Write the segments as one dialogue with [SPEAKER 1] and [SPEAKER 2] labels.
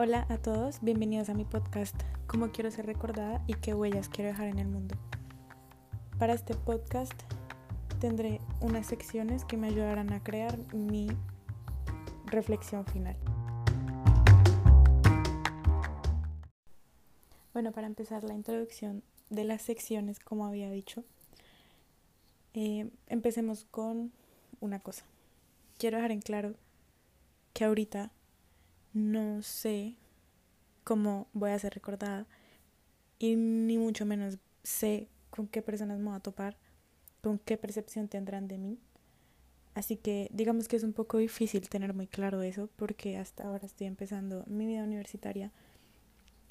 [SPEAKER 1] Hola a todos, bienvenidos a mi podcast Cómo quiero ser recordada y qué huellas quiero dejar en el mundo. Para este podcast tendré unas secciones que me ayudarán a crear mi reflexión final. Bueno, para empezar la introducción de las secciones, como había dicho, eh, empecemos con una cosa. Quiero dejar en claro que ahorita no sé cómo voy a ser recordada y ni mucho menos sé con qué personas me voy a topar, con qué percepción tendrán de mí. Así que digamos que es un poco difícil tener muy claro eso porque hasta ahora estoy empezando mi vida universitaria.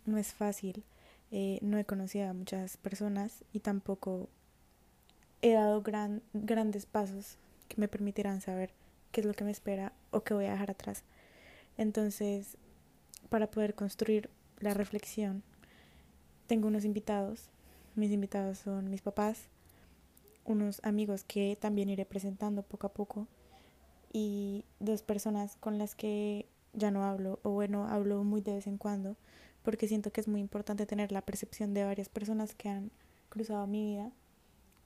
[SPEAKER 1] No es fácil, eh, no he conocido a muchas personas y tampoco he dado gran, grandes pasos que me permitirán saber qué es lo que me espera o qué voy a dejar atrás. Entonces, para poder construir la reflexión, tengo unos invitados. Mis invitados son mis papás, unos amigos que también iré presentando poco a poco y dos personas con las que ya no hablo o bueno, hablo muy de vez en cuando porque siento que es muy importante tener la percepción de varias personas que han cruzado mi vida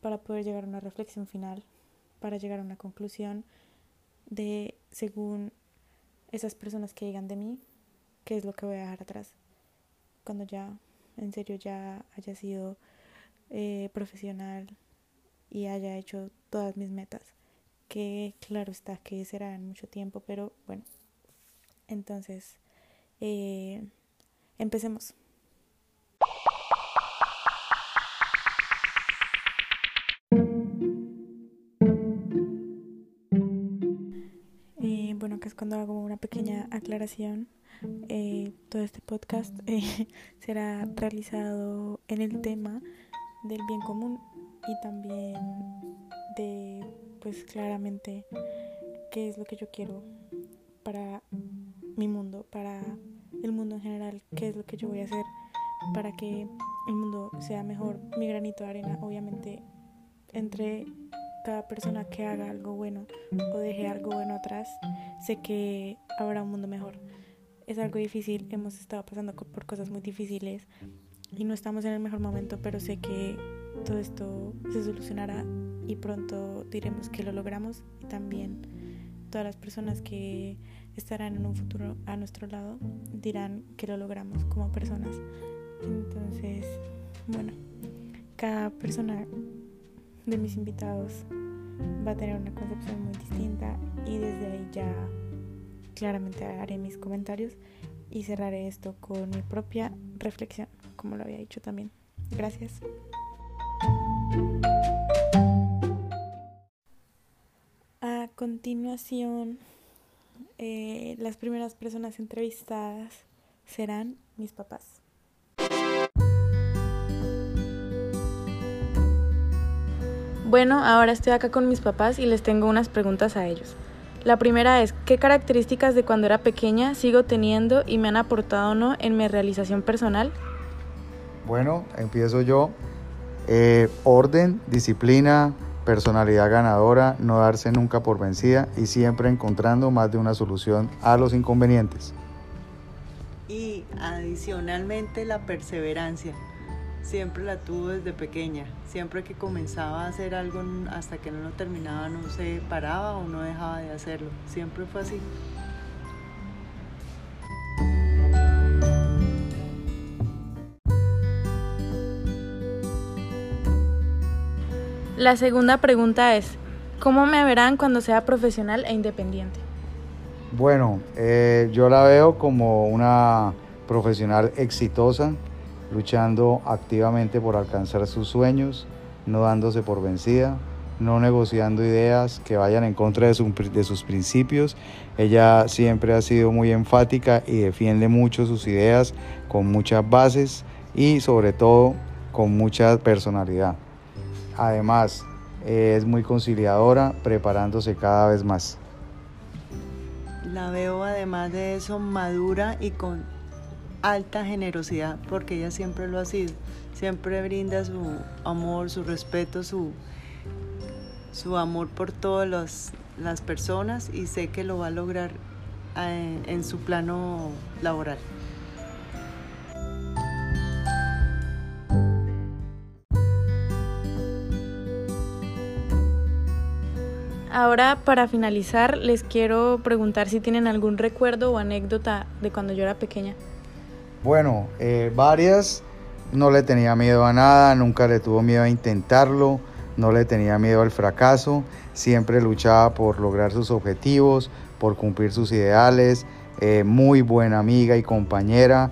[SPEAKER 1] para poder llegar a una reflexión final, para llegar a una conclusión de según esas personas que digan de mí, qué es lo que voy a dejar atrás. Cuando ya, en serio, ya haya sido eh, profesional y haya hecho todas mis metas. Que claro está que será en mucho tiempo, pero bueno. Entonces, eh, empecemos. Cuando hago una pequeña aclaración. Eh, todo este podcast eh, será realizado en el tema del bien común y también de, pues claramente, qué es lo que yo quiero para mi mundo, para el mundo en general, qué es lo que yo voy a hacer para que el mundo sea mejor. Mi granito de arena, obviamente, entre cada persona que haga algo bueno o deje algo bueno atrás, sé que habrá un mundo mejor. Es algo difícil, hemos estado pasando por cosas muy difíciles y no estamos en el mejor momento, pero sé que todo esto se solucionará y pronto diremos que lo logramos y también todas las personas que estarán en un futuro a nuestro lado dirán que lo logramos como personas. Entonces, bueno, cada persona de mis invitados va a tener una concepción muy distinta y desde ahí ya claramente haré mis comentarios y cerraré esto con mi propia reflexión, como lo había dicho también. Gracias. A continuación, eh, las primeras personas entrevistadas serán mis papás. Bueno, ahora estoy acá con mis papás y les tengo unas preguntas a ellos. La primera es, ¿qué características de cuando era pequeña sigo teniendo y me han aportado o no en mi realización personal?
[SPEAKER 2] Bueno, empiezo yo. Eh, orden, disciplina, personalidad ganadora, no darse nunca por vencida y siempre encontrando más de una solución a los inconvenientes.
[SPEAKER 3] Y adicionalmente la perseverancia siempre la tuvo desde pequeña. Siempre que comenzaba a hacer algo hasta que no lo terminaba no se paraba o no dejaba de hacerlo. Siempre fue así.
[SPEAKER 1] La segunda pregunta es, ¿cómo me verán cuando sea profesional e independiente?
[SPEAKER 2] Bueno, eh, yo la veo como una profesional exitosa luchando activamente por alcanzar sus sueños, no dándose por vencida, no negociando ideas que vayan en contra de, sus principios. Ella siempre ha sido muy enfática y defiende mucho sus ideas con muchas bases y sobre todo con mucha personalidad. Además, es muy conciliadora, preparándose cada vez más.
[SPEAKER 3] La veo además de eso madura y con alta generosidad, porque ella siempre lo ha sido, siempre brinda su amor, su respeto, su, su amor por todas las, las personas y sé que lo va a lograr eh, en su plano laboral.
[SPEAKER 1] Ahora, para finalizar, les quiero preguntar si tienen algún recuerdo o anécdota de cuando yo era pequeña.
[SPEAKER 2] Bueno, eh, varias. No le tenía miedo a nada, nunca le tuvo miedo a intentarlo, no le tenía miedo al fracaso, siempre luchaba por lograr sus objetivos, por cumplir sus ideales, eh, muy buena amiga y compañera,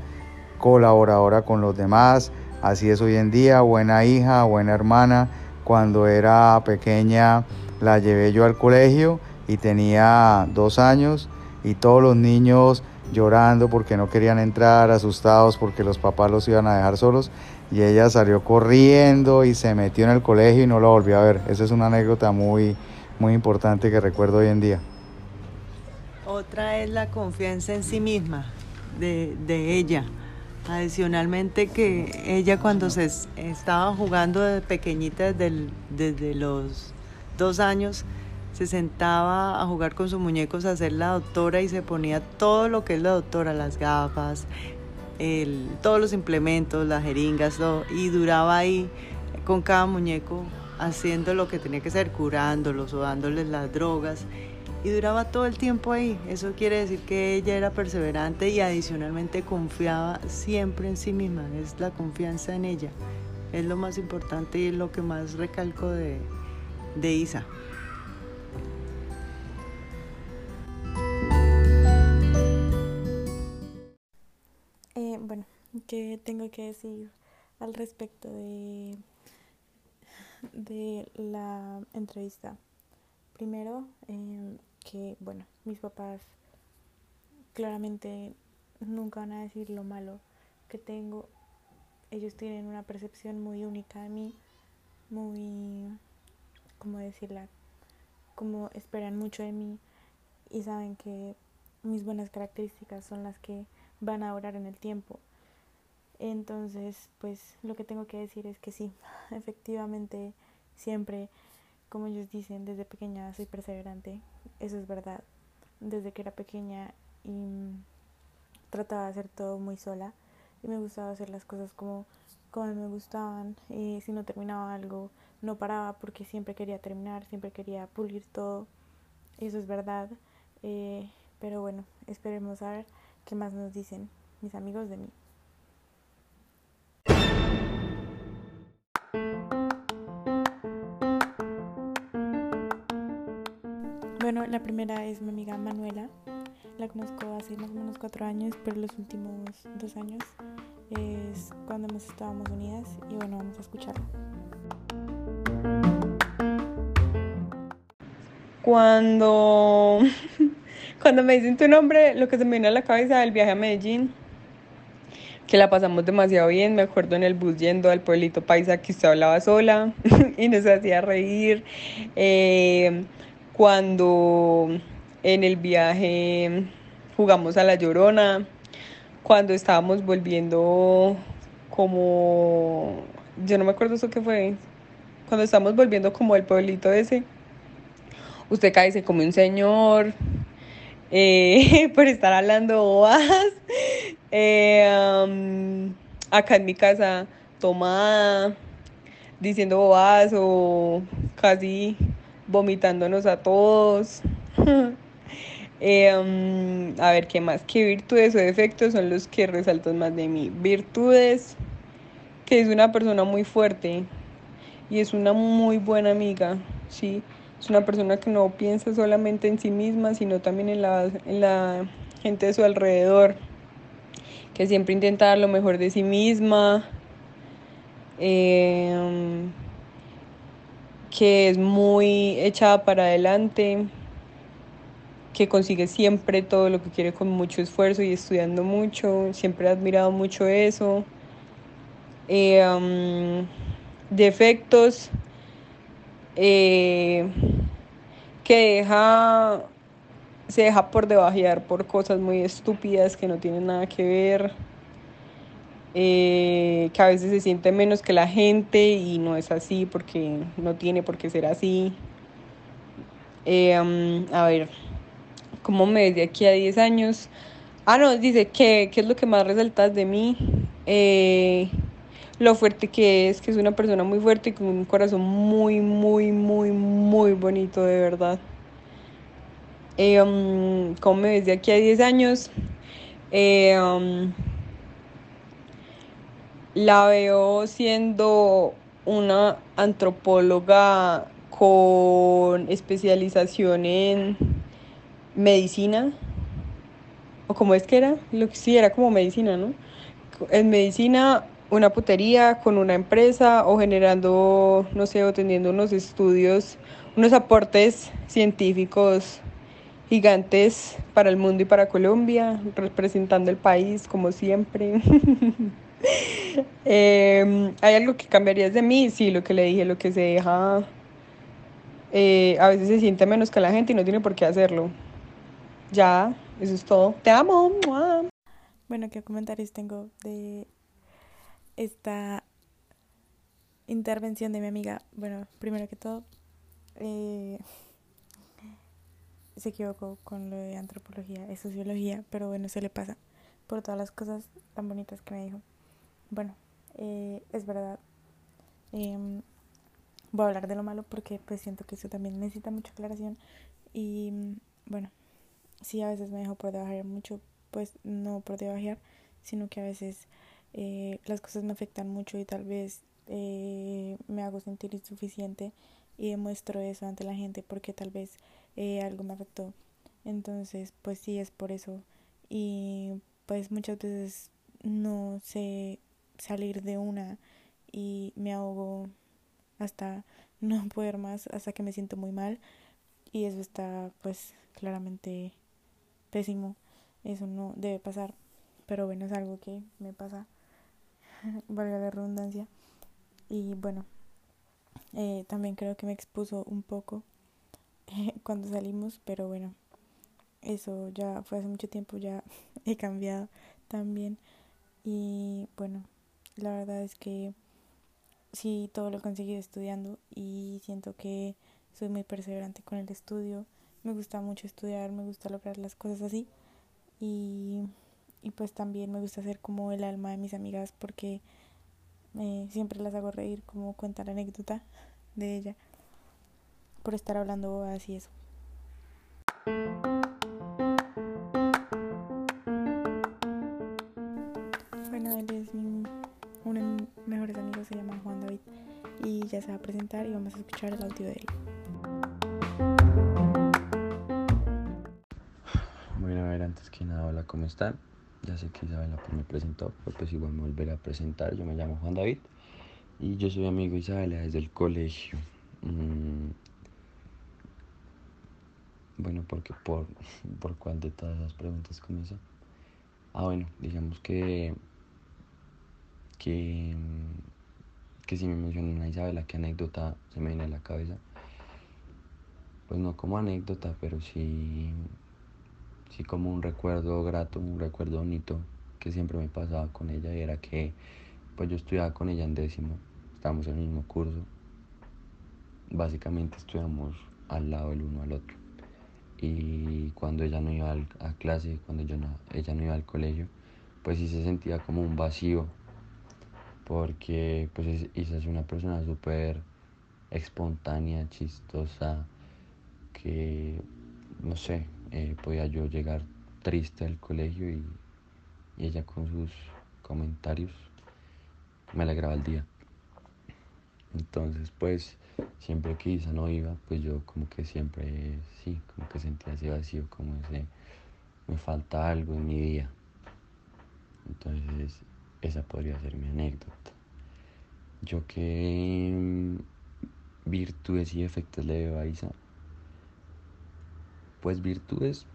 [SPEAKER 2] colaboradora con los demás, así es hoy en día, buena hija, buena hermana. Cuando era pequeña la llevé yo al colegio y tenía dos años y todos los niños llorando porque no querían entrar, asustados porque los papás los iban a dejar solos. Y ella salió corriendo y se metió en el colegio y no la volvió a ver. Esa es una anécdota muy, muy importante que recuerdo hoy en día.
[SPEAKER 3] Otra es la confianza en sí misma de, de ella. Adicionalmente que ella cuando se estaba jugando de pequeñita desde, desde los dos años, se sentaba a jugar con sus muñecos a ser la doctora y se ponía todo lo que es la doctora, las gafas, todos los implementos, las jeringas, todo, y duraba ahí con cada muñeco haciendo lo que tenía que ser, curándolos o dándoles las drogas. Y duraba todo el tiempo ahí. Eso quiere decir que ella era perseverante y adicionalmente confiaba siempre en sí misma. Es la confianza en ella. Es lo más importante y lo que más recalco de, de Isa.
[SPEAKER 1] ¿Qué tengo que decir al respecto de, de la entrevista? Primero, em, que, bueno, mis papás claramente nunca van a decir lo malo que tengo. Ellos tienen una percepción muy única de mí, muy, ¿cómo decirla? Como esperan mucho de mí y saben que mis buenas características son las que van a orar en el tiempo. Entonces, pues lo que tengo que decir es que sí, efectivamente, siempre, como ellos dicen, desde pequeña soy perseverante, eso es verdad. Desde que era pequeña y trataba de hacer todo muy sola y me gustaba hacer las cosas como, como me gustaban. Y si no terminaba algo, no paraba porque siempre quería terminar, siempre quería pulir todo. Eso es verdad. Eh, pero bueno, esperemos a ver ¿Qué más nos dicen mis amigos de mí? La primera es mi amiga Manuela. La conozco hace más o menos cuatro años, pero los últimos dos años es cuando hemos estábamos unidas y bueno, vamos a escucharla.
[SPEAKER 4] Cuando Cuando me dicen tu nombre, lo que se me viene a la cabeza es el viaje a Medellín, que la pasamos demasiado bien. Me acuerdo en el bus yendo al pueblito paisa que usted hablaba sola y nos hacía reír. Eh, cuando en el viaje jugamos a la llorona, cuando estábamos volviendo como, yo no me acuerdo eso que fue, cuando estábamos volviendo como el pueblito ese, usted cae se come un señor, eh, por estar hablando bobas. Eh, acá en mi casa, tomada, diciendo bobas o casi vomitándonos a todos. Eh, a ver, ¿qué más? ¿Qué virtudes o defectos son los que resaltan más de mí? Virtudes, que es una persona muy fuerte y es una muy buena amiga, ¿sí? Es una persona que no piensa solamente en sí misma, sino también en la, en la gente de su alrededor, que siempre intenta dar lo mejor de sí misma, em, que es muy echada para adelante, que consigue siempre todo lo que quiere con mucho esfuerzo y estudiando mucho, siempre he admirado mucho eso. Em, defectos eh, que deja, se deja por debajear por cosas muy estúpidas que no tienen nada que ver, eh, que a veces se siente menos que la gente y no es así porque no tiene por qué ser así. Eh, a ver, ¿cómo me ves de aquí a 10 años? Ah, no, dice, ¿qué, qué es lo que más resaltas de mí? lo fuerte que es, que es una persona muy fuerte y con un corazón muy, muy, muy, muy bonito, de verdad. Eh, ¿Cómo me ves de aquí a 10 años? Eh, la veo siendo una antropóloga con especialización en medicina, o como es que era, lo que sí era como medicina, ¿no? En medicina, una putería con una empresa o generando, no sé, o teniendo unos estudios, unos aportes científicos gigantes para el mundo y para Colombia, representando el país como siempre. eh, ¿Hay algo que cambiarías de mí? Sí, lo que le dije, lo que se deja, eh, a veces se siente menos que la gente y no tiene por qué hacerlo. Ya, eso es todo. Te amo.
[SPEAKER 1] Bueno, ¿qué comentarios tengo de esta intervención de mi amiga? Bueno, primero que todo, eh, se equivocó con lo de antropología, es sociología, pero bueno, se le pasa por todas las cosas tan bonitas que me dijo. Bueno, eh, es verdad. Em, voy a hablar de lo malo porque pues siento que eso también necesita mucha aclaración y bueno, sí a veces me dejo por debajar mucho, pues no por debajar, sino que a veces eh, las cosas me afectan mucho y tal vez eh, me hago sentir insuficiente y demuestro eso ante la gente porque tal vez eh, algo me afectó. Entonces, pues sí, es por eso. Y pues muchas veces no sé salir de una y me ahogo hasta no poder más, hasta que me siento muy mal. Y eso está pues claramente pésimo. Eso no debe pasar. Pero bueno, es algo que me pasa. Valga la redundancia. Y bueno, eh, también creo que me expuso un poco cuando salimos, pero bueno, eso ya fue hace mucho tiempo, ya he cambiado también. Y bueno, la verdad es que sí, todo lo he conseguido estudiando y siento que soy muy perseverante con el estudio. Me gusta mucho estudiar, me gusta lograr las cosas así. Y, y pues también me gusta ser como el alma de mis amigas porque eh, siempre las hago reír, como cuenta la anécdota de ella, por estar hablando así eso. Se va a presentar y vamos a escuchar el audio de él.
[SPEAKER 5] Bueno, a ver, antes que nada, hola, ¿cómo están? Ya sé que Isabela pues, me presentó, pero pues igual me volveré a presentar. Yo me llamo Juan David y yo soy amigo Isabela desde el colegio. Mm. Bueno, porque por, por cuál de todas las preguntas comienza. Ah, bueno, digamos que que, que si me mencionan a Isabela, ¿qué anécdota se me viene a la cabeza? Pues no como anécdota, pero sí, sí como un recuerdo grato, un recuerdo bonito que siempre me pasaba con ella era que pues yo estudiaba con ella en décimo, estábamos en el mismo curso, básicamente estudiamos al lado el uno al otro y cuando ella no iba a clase, cuando yo no, ella no iba al colegio, pues sí se sentía como un vacío porque pues Isa es una persona súper espontánea, chistosa, que no sé, eh, podía yo llegar triste al colegio y, y, ella con sus comentarios me alegraba el día. Entonces pues siempre que Isa no iba, pues yo como que siempre sí, como que sentía ese vacío, como ese me falta algo en mi día. Entonces esa podría ser mi anécdota. Yo qué mm, virtudes y efectos le veo a Isa. Pues virtudes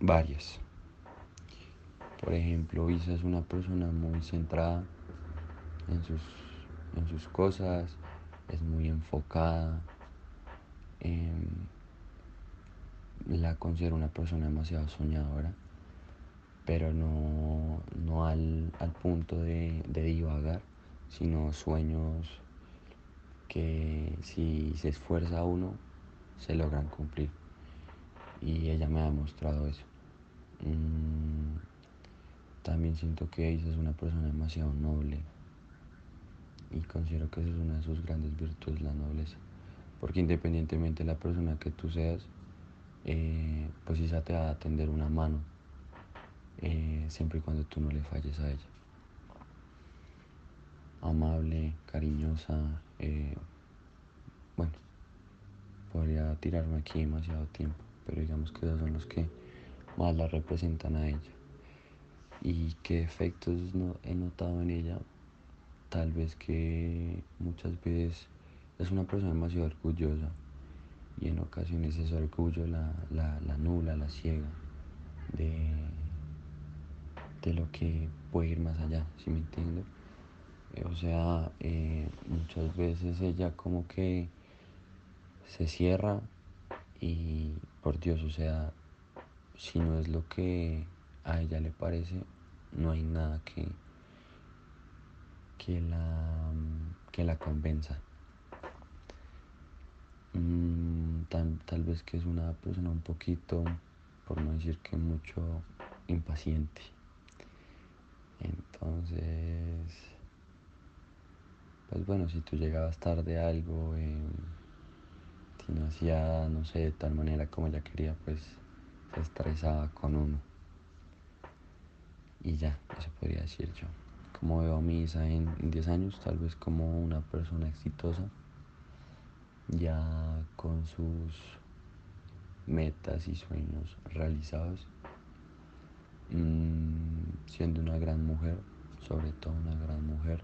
[SPEAKER 5] varias. Por ejemplo, Isa es una persona muy centrada en sus, en sus cosas, es muy enfocada. Em, la considero una persona demasiado soñadora pero no, no al, punto de, divagar, sino sueños que si se esfuerza uno, se logran cumplir. Y ella me ha demostrado eso. Mm, también siento que ella es una persona demasiado noble, y considero que esa es una de sus grandes virtudes, la nobleza. Porque independientemente de la persona que tú seas, eh, pues esa te va a tender una mano, eh, siempre y cuando tú no le falles a ella. Amable, cariñosa, eh, bueno, podría tirarme aquí demasiado tiempo, pero digamos que esos son los que más la representan a ella. ¿Y qué efectos no, he notado en ella? Tal vez que muchas veces es una persona demasiado orgullosa y en ocasiones ese orgullo la, la, nula, la ciega de, de, lo que puede ir más allá, si me entiendo? Eh, o sea, eh, muchas veces ella como que se cierra y por Dios, o sea, si no es lo que a ella le parece, no hay nada que, que, la, que la convenza. Mm, tal, vez que es una persona un poquito, por no decir que mucho, impaciente. Entonces, pues bueno, si tú llegabas tarde a algo, eh, si no hacía, no sé, de tal manera como ella quería, pues se estresaba con uno. Y ya, eso podría decir yo. Como veo a mi Isa en 10 años, tal vez como una persona exitosa ya con sus metas y sueños realizados, mm, siendo una gran mujer, sobre todo una gran mujer,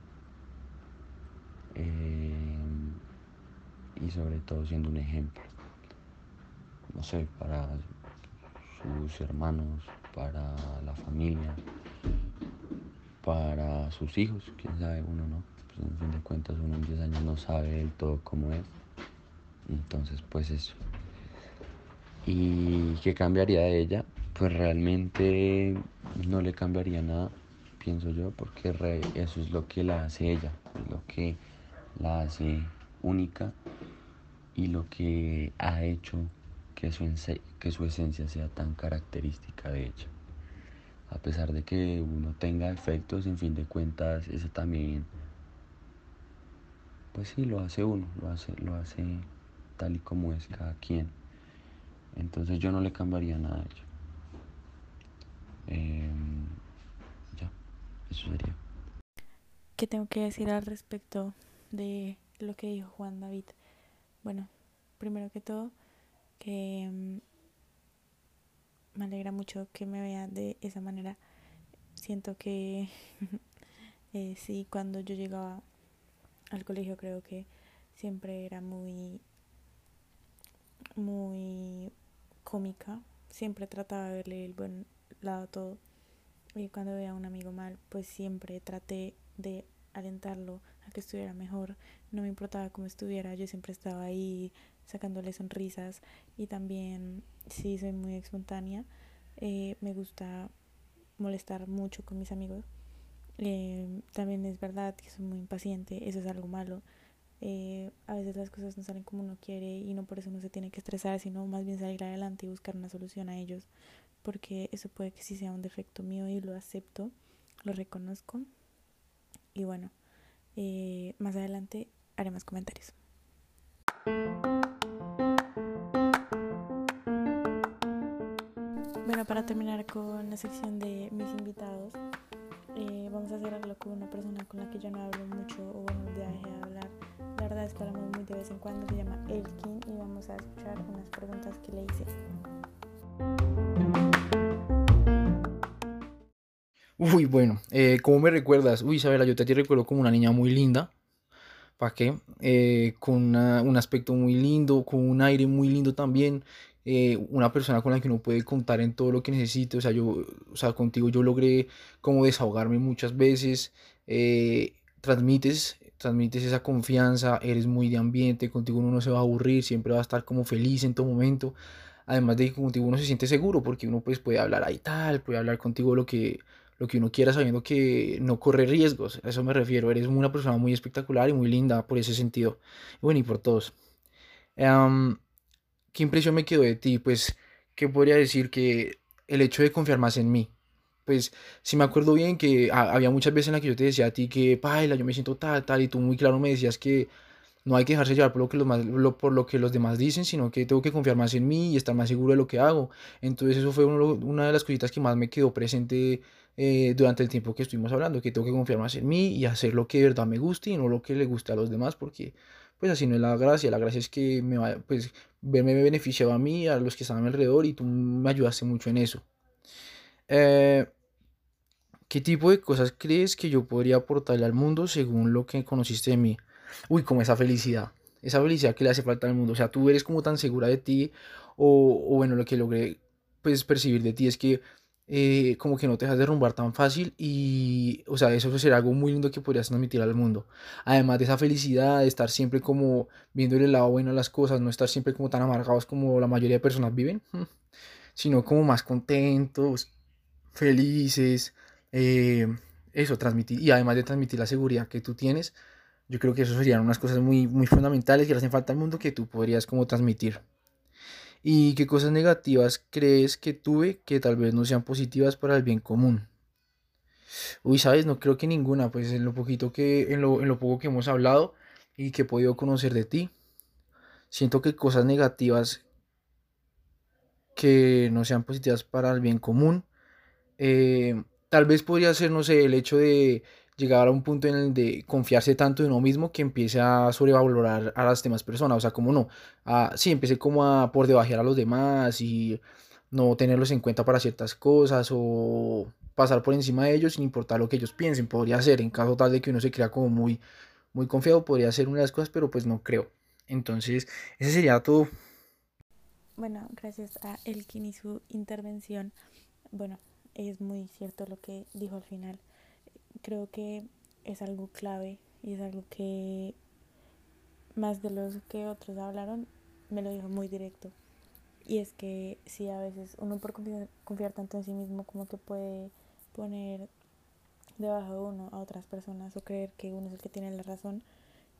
[SPEAKER 5] eh, y sobre todo siendo un ejemplo, no sé, para sus hermanos, para la familia, para sus hijos, quién sabe, uno no, pues en fin de cuentas uno en 10 años no sabe del todo cómo es. Entonces, pues eso. ¿Y qué cambiaría de ella? Pues realmente no le cambiaría nada, pienso yo, porque eso es lo que la hace ella, lo que la hace única y lo que ha hecho que su, que su esencia sea tan característica de ella. A pesar de que uno tenga efectos, en fin de cuentas, eso también, pues sí, lo hace uno, lo hace, lo hace tal y como es cada quien. Entonces yo no le cambiaría nada a ella. Em, ya, eso sería.
[SPEAKER 1] ¿Qué tengo que decir al respecto de lo que dijo Juan David? Bueno, primero que todo, que em, me alegra mucho que me vea de esa manera. Siento que eh, sí, cuando yo llegaba al colegio creo que siempre era muy muy cómica, siempre trataba de verle el buen lado todo. Y cuando veía a un amigo mal, pues siempre traté de alentarlo a que estuviera mejor. No me importaba cómo estuviera, yo siempre estaba ahí sacándole sonrisas y también, sí, soy muy espontánea. Eh, me gusta molestar mucho con mis amigos. Eh, también es verdad que soy muy impaciente, eso es algo malo. Eh, a veces las cosas no salen como uno quiere y no por eso uno se tiene que estresar, sino más bien salir adelante y buscar una solución a ellos, porque eso puede que sí sea un defecto mío y lo acepto, lo reconozco. Y bueno, eh, más adelante haré más comentarios. Bueno, para terminar con la sección de mis invitados, eh, vamos a algo con una persona con la que yo no hablo mucho o bueno, dejé de hablar la verdad es que hablamos muy de vez en cuando, se llama Elkin y vamos a escuchar unas preguntas que le hice.
[SPEAKER 6] Uy, bueno, eh, ¿cómo me recuerdas? Uy, Isabela, yo te, recuerdo como una niña muy linda. ¿Para qué? Eh, con un aspecto muy lindo, con un aire muy lindo también. Eh, una persona con la que uno puede contar en todo lo que necesite. O sea, yo, o sea, contigo yo logré como desahogarme muchas veces. Eh, transmites transmites esa confianza, eres muy de ambiente, contigo uno no se va a aburrir, siempre va a estar como feliz en todo momento. Además de que contigo uno se siente seguro porque uno pues puede hablar ahí tal, puede hablar contigo lo que, lo que uno quiera sabiendo que no corre riesgos. A eso me refiero, eres una persona muy espectacular y muy linda por ese sentido. Bueno, y por todos. ¿Qué impresión me quedó de ti? Pues, ¿qué podría decir? Que el hecho de confiar más en mí, pues sí me acuerdo bien que había muchas veces en las que yo te decía a ti que, paila, yo me siento tal, tal, y tú muy claro me decías que no hay que dejarse llevar por lo, que los más, por lo que los demás dicen, sino que tengo que confiar más en mí y estar más seguro de lo que hago. Entonces eso fue una de las cositas que más me quedó presente eh, durante el tiempo que estuvimos hablando, que tengo que confiar más en mí y hacer lo que de verdad me guste y no lo que le guste a los demás, porque pues así no es la gracia, la gracia es que me vaya, pues verme me beneficiaba a mí, a los que estaban alrededor y tú me ayudaste mucho en eso. Eh, ¿Qué tipo de cosas crees que yo podría aportarle al mundo según lo que conociste de mí? Uy, como esa felicidad, esa felicidad que le hace falta al mundo. O sea, tú eres como tan segura de ti, o, o bueno, lo que logré pues, percibir de ti es que eh, como que no te dejas derrumbar tan fácil y, o sea, eso sería algo muy lindo que podrías transmitir al mundo. Además de esa felicidad, de estar siempre como viendo el lado bueno a las cosas, no estar siempre como tan amargados como la mayoría de personas viven, sino como más contentos, felices, eh, eso, transmitir, y además de transmitir la seguridad que tú tienes, yo creo que eso serían unas cosas muy, muy fundamentales que le hacen falta al mundo que tú podrías como transmitir. ¿Y qué cosas negativas crees que tuve que tal vez no sean positivas para el bien común? Uy, sabes, no creo que ninguna, pues en lo poquito que, en lo, en lo poco que hemos hablado y que he podido conocer de ti, siento que cosas negativas que no sean positivas para el bien común, eh, tal vez podría ser, no sé, el hecho de llegar a un punto en el de confiarse tanto en uno mismo que empiece a sobrevalorar a las demás personas. O sea, como no, a, sí, empecé como a por debajear a los demás y no tenerlos en cuenta para ciertas cosas o pasar por encima de ellos sin importar lo que ellos piensen. Podría ser, en caso tal de que uno se crea como muy, muy confiado, podría ser una de las cosas, pero pues no creo. Entonces, ese sería todo.
[SPEAKER 1] Bueno, gracias a Elkin y su intervención. Bueno, es muy cierto lo que dijo al final creo que es algo clave y es algo que más de los que otros hablaron me lo dijo muy directo. Y es que sí, a veces uno por confiar, tanto en sí mismo como que puede poner debajo de uno a otras personas o creer que uno es el que tiene la razón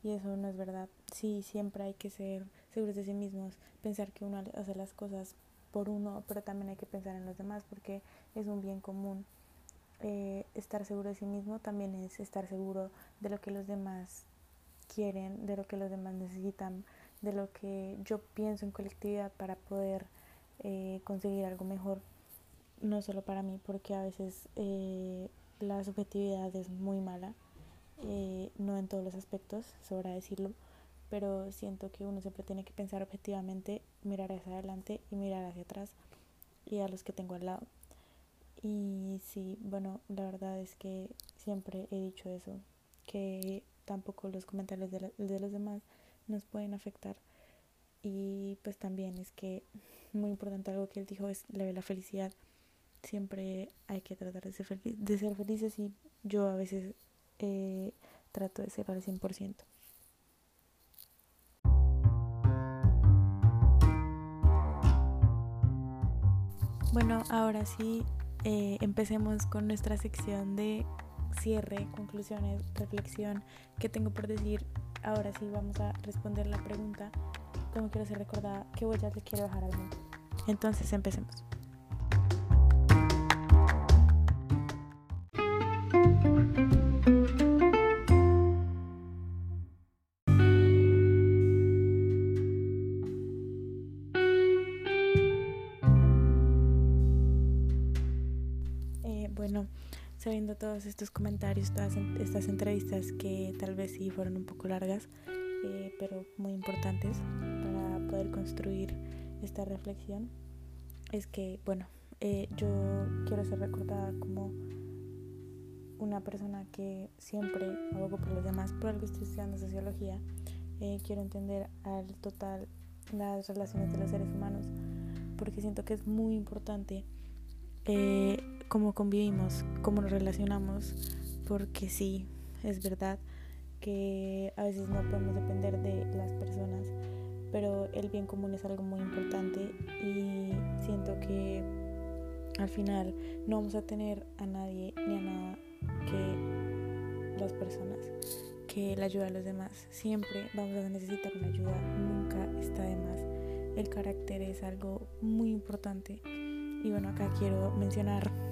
[SPEAKER 1] y eso no es verdad. Sí, siempre hay que ser seguros de sí mismos, pensar que uno hace las cosas por uno, pero también hay que pensar en los demás porque es un bien común eh, estar seguro de sí mismo también es estar seguro de lo que los demás quieren, de lo que los demás necesitan, de lo que yo pienso en colectividad para poder eh, conseguir algo mejor, no solo para mí, porque a veces eh, la subjetividad es muy mala, no en todos los aspectos, sobra decirlo, pero siento que uno siempre tiene que pensar objetivamente, mirar hacia adelante y mirar hacia atrás y a los que tengo al lado. Y sí, bueno, la verdad es que siempre he dicho eso, que tampoco los comentarios de, de los demás nos pueden afectar. Y pues también es que muy importante algo que él dijo es la, la felicidad. Siempre hay que tratar de ser, de ser felices y yo a veces eh, trato de ser al 100%. Bueno, ahora sí eh, empecemos con nuestra sección de cierre, conclusiones, reflexión. ¿Qué tengo por decir? Ahora sí vamos a responder la pregunta. ¿Cómo quiero ser recordada? ¿Qué huellas le quiero dejar al mundo? Entonces empecemos. Sabiendo todos estos comentarios, todas estas entrevistas que tal vez sí fueron un poco largas, eh, pero muy importantes para poder construir esta reflexión, es que, bueno, eh, yo quiero ser recordada como una persona que siempre abogo por los demás, por algo estoy estudiando sociología, eh, quiero entender al total las relaciones de los seres humanos, porque siento que es muy importante cómo convivimos, cómo nos relacionamos, porque sí, es verdad que a veces no podemos depender de las personas, pero el bien común es algo muy importante y siento que al final no vamos a tener a nadie ni a nada que las personas, que la ayuda a los demás. Siempre vamos a necesitar una ayuda, nunca está de más. El carácter es algo muy importante y bueno, acá quiero mencionar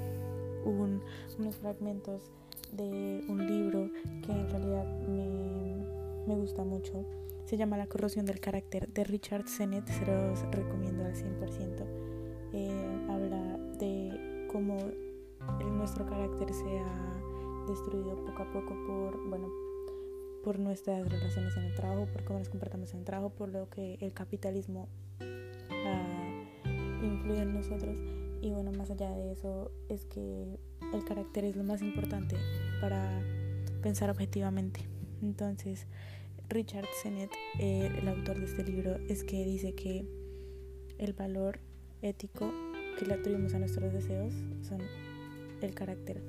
[SPEAKER 1] un, unos fragmentos de un libro que en realidad me, me gusta mucho. Se llama La corrosión del carácter de Richard Sennett, se los recomiendo al 100%. Eh, habla de cómo nuestro carácter se ha destruido poco a poco por, bueno, por nuestras relaciones en el trabajo, por cómo nos comportamos en el trabajo, por lo que el capitalismo ha influido en nosotros. Y bueno, más allá de eso, es que el carácter es lo más importante para pensar objetivamente. Entonces, Richard Sennett, eh, el autor de este libro, es que dice que el valor ético que le atribuimos a nuestros deseos son el carácter,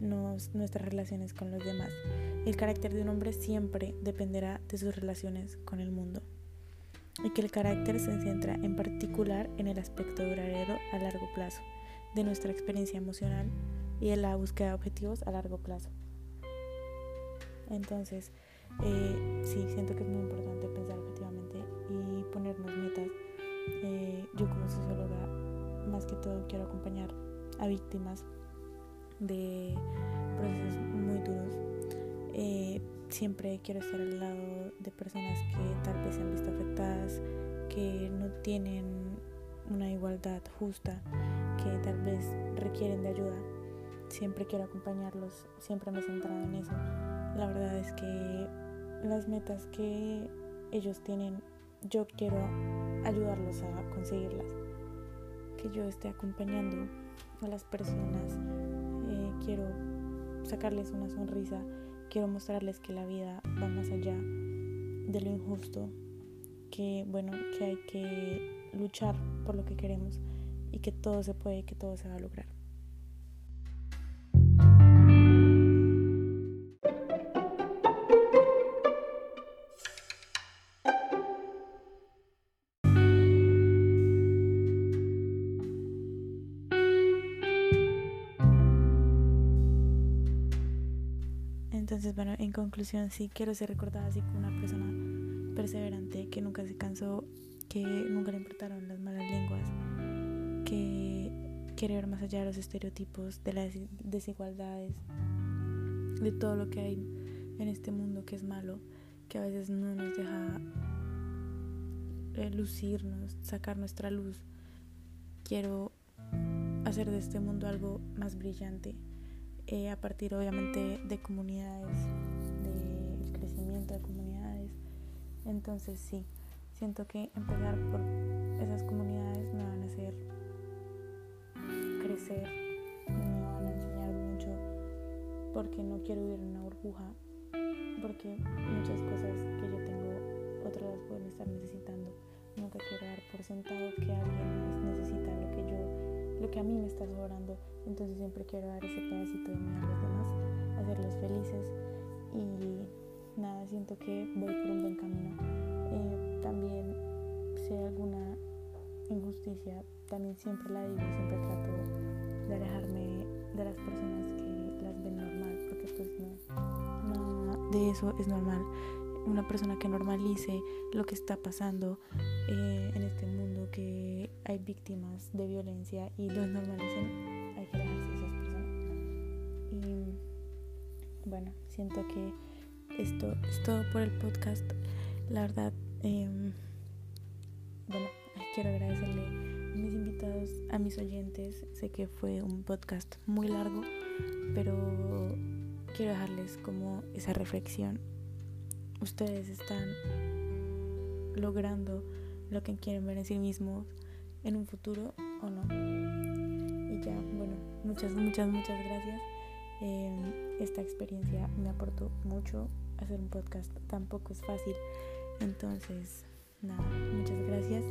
[SPEAKER 1] nuestras relaciones con los demás. El carácter de un hombre siempre dependerá de sus relaciones con el mundo y que el carácter se centra en particular en el aspecto duradero a largo plazo de nuestra experiencia emocional y en la búsqueda de objetivos a largo plazo. Entonces, eh, sí, siento que es muy importante pensar objetivamente y ponernos metas. Eh, yo como socióloga, más que todo, quiero acompañar a víctimas de procesos muy duros. Eh, siempre quiero estar al lado de personas que tal vez se han visto afectadas, que no tienen una igualdad justa, que tal vez requieren de ayuda. Siempre quiero acompañarlos, siempre me he centrado en eso. La verdad es que las metas que ellos tienen, yo quiero ayudarlos a conseguirlas. Que yo esté acompañando a las personas, eh, quiero sacarles una sonrisa, quiero mostrarles que la vida va más allá de lo injusto, que bueno, que hay que luchar por lo que queremos y que todo se puede, que todo se va a lograr. Conclusión, sí quiero ser recordada así como una persona perseverante, que nunca se cansó, que nunca le importaron las malas lenguas, que quiere ver más allá de los estereotipos, de las desigualdades, de todo lo que hay en este mundo que es malo, que a veces no nos deja eh, lucirnos, sacar nuestra luz. Quiero hacer de este mundo algo más brillante eh, a partir obviamente de comunidades, Entonces sí, siento que empezar por esas comunidades me van a hacer crecer, me van a enseñar mucho, porque no quiero vivir en una burbuja, porque muchas cosas que yo tengo, otras pueden estar necesitando. Nunca quiero dar por sentado que alguien más necesita lo que yo, lo que a mí me está sobrando entonces siempre quiero dar ese pedacito de mí a los demás, hacerlos felices y nada, siento que voy por un buen camino. Eh, también si hay alguna injusticia, también siempre la digo, siempre trato de alejarme de las personas que las ven normal, porque pues no, de eso es normal. Una persona que normalice lo que está pasando eh, en este mundo, que hay víctimas de violencia y los normalicen, hay que alejarse de esas personas. Y bueno, siento que esto es todo por el podcast. La verdad, em, bueno, quiero agradecerle a mis invitados, a mis oyentes. Sé que fue un podcast muy largo, pero quiero dejarles como esa reflexión. Ustedes están logrando lo que quieren ver en sí mismos en un futuro o no ya, bueno, muchas, muchas, muchas gracias. Em, esta experiencia me aportó mucho. Hacer un podcast tampoco es fácil. Entonces, nada, muchas gracias